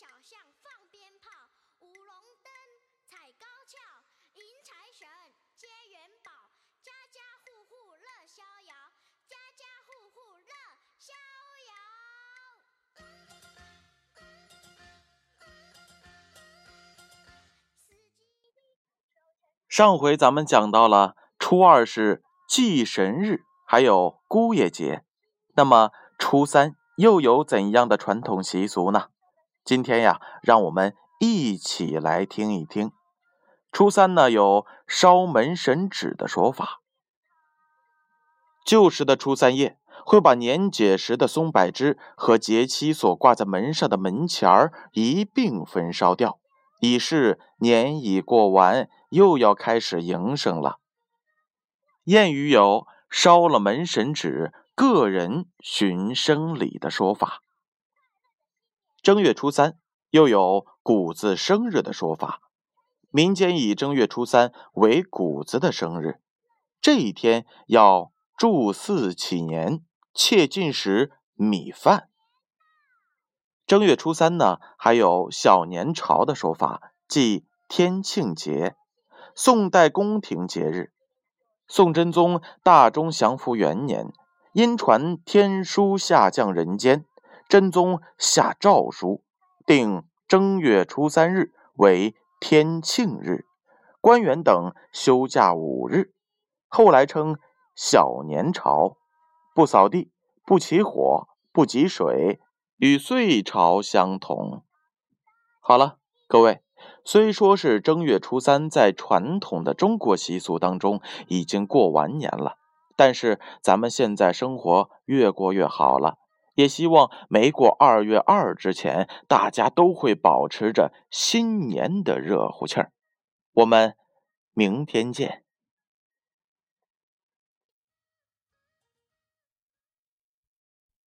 小巷放鞭炮，舞龙灯，踩高跷，迎财神，接元宝，家家户户乐逍遥，家家户户乐逍遥。上回咱们讲到了初二是祭神日，还有姑爷节，那么初三又有怎样的传统习俗呢？今天呀，让我们一起来听一听。初三呢，有烧门神纸的说法。旧时的初三夜，会把年节时的松柏枝和节期所挂在门上的门钱儿一并焚烧掉，以示年已过完，又要开始营生了。谚语有“烧了门神纸，个人寻生礼”的说法。正月初三又有谷子生日的说法，民间以正月初三为谷子的生日，这一天要祝祀祈年，切进食米饭。正月初三呢，还有小年朝的说法，即天庆节，宋代宫廷节日。宋真宗大中祥符元年，因传天书下降人间。真宗下诏书，定正月初三日为天庆日，官员等休假五日。后来称小年朝，不扫地，不起火，不汲水，与岁朝相同。好了，各位，虽说是正月初三，在传统的中国习俗当中已经过完年了，但是咱们现在生活越过越好了。也希望没过二月二之前，大家都会保持着新年的热乎气儿。我们明天见。